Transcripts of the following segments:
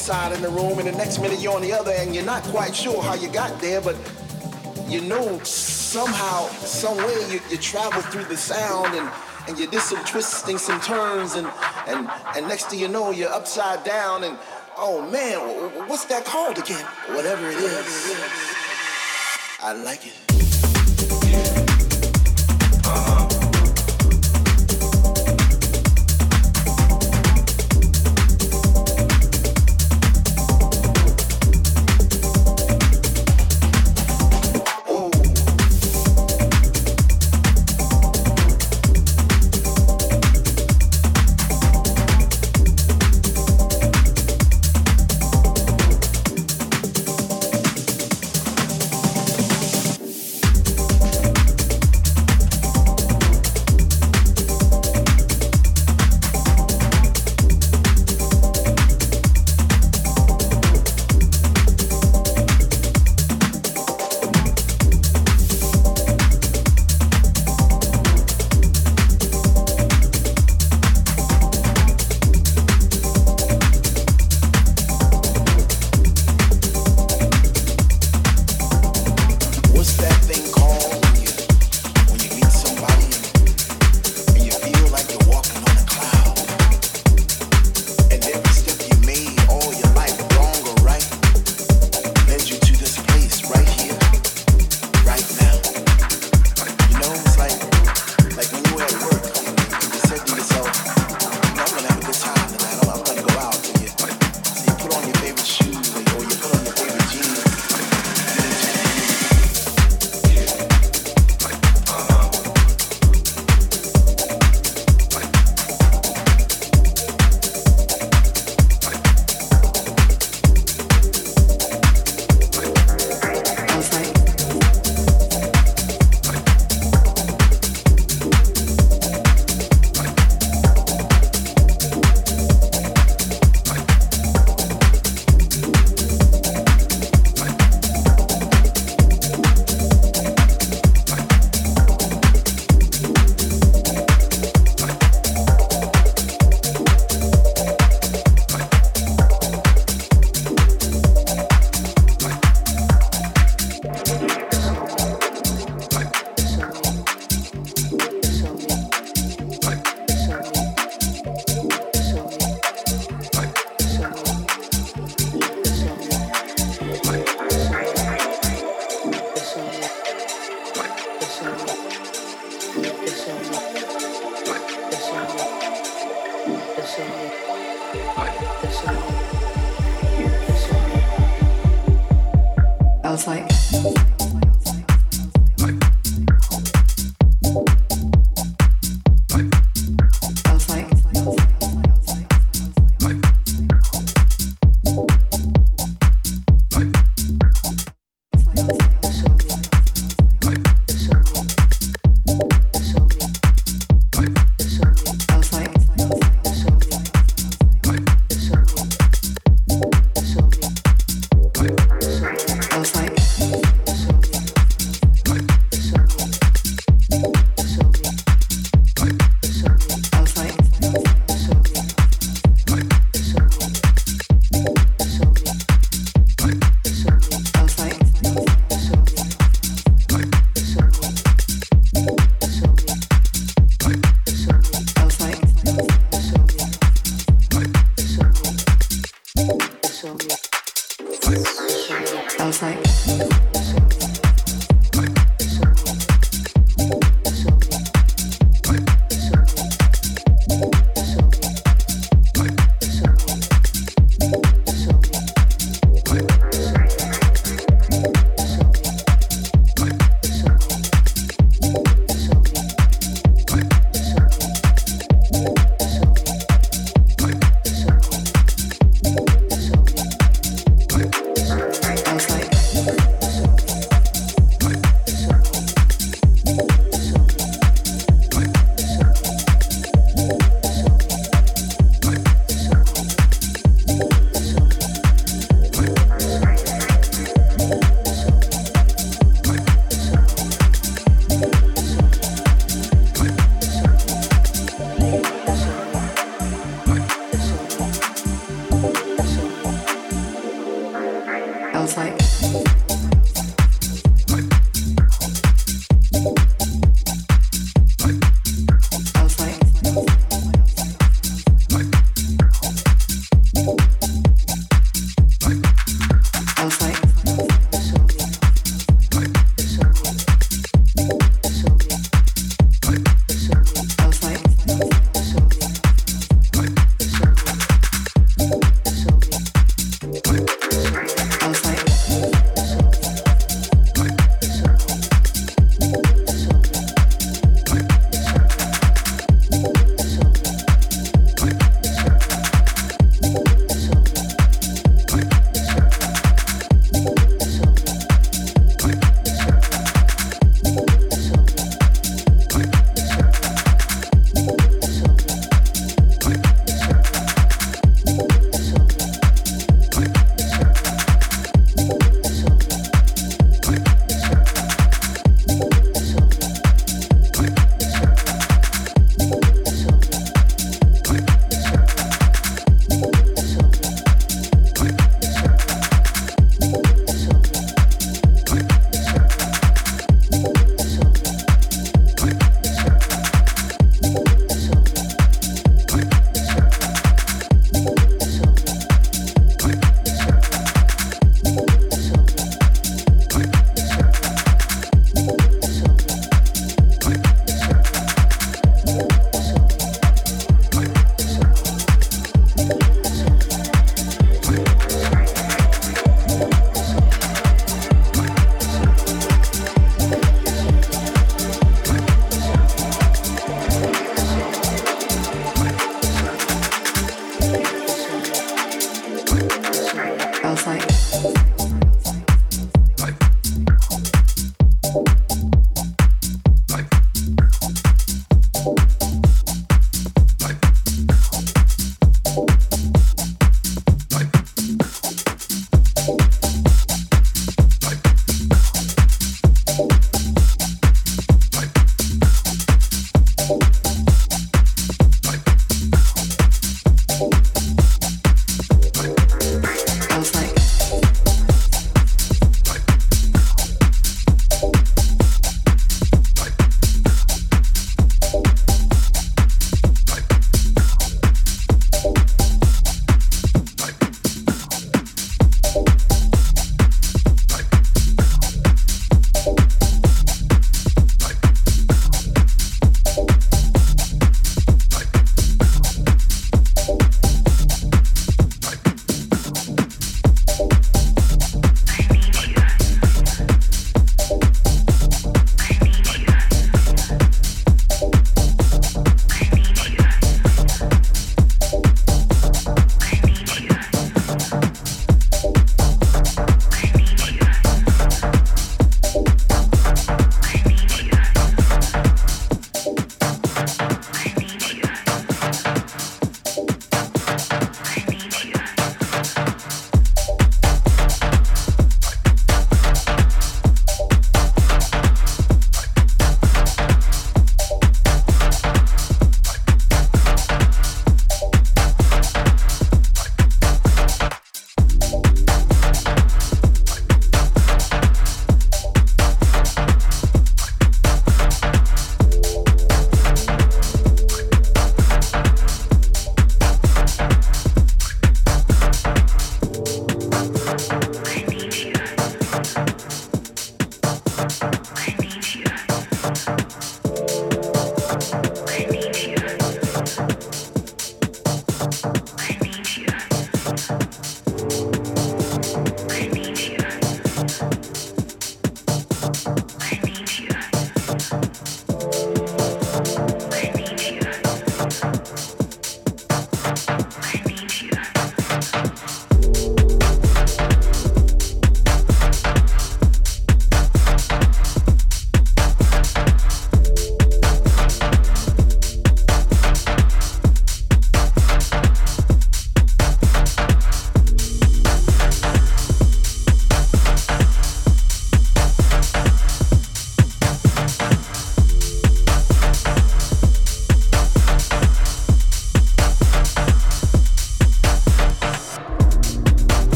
side in the room, and the next minute you're on the other, and you're not quite sure how you got there, but you know somehow, some way you, you travel through the sound and and you did some twisting, some turns, and and and next thing you know, you're upside down, and oh man, what's that called again? Whatever it is, I like it.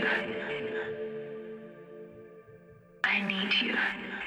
you. I need you.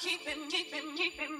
keep him, keep him, keep him.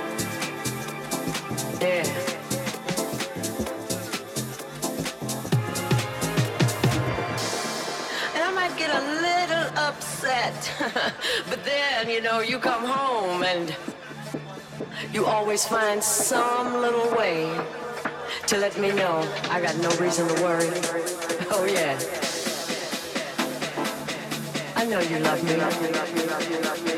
but then, you know, you come home and you always find some little way to let me know I got no reason to worry. Oh, yeah. I know you love me.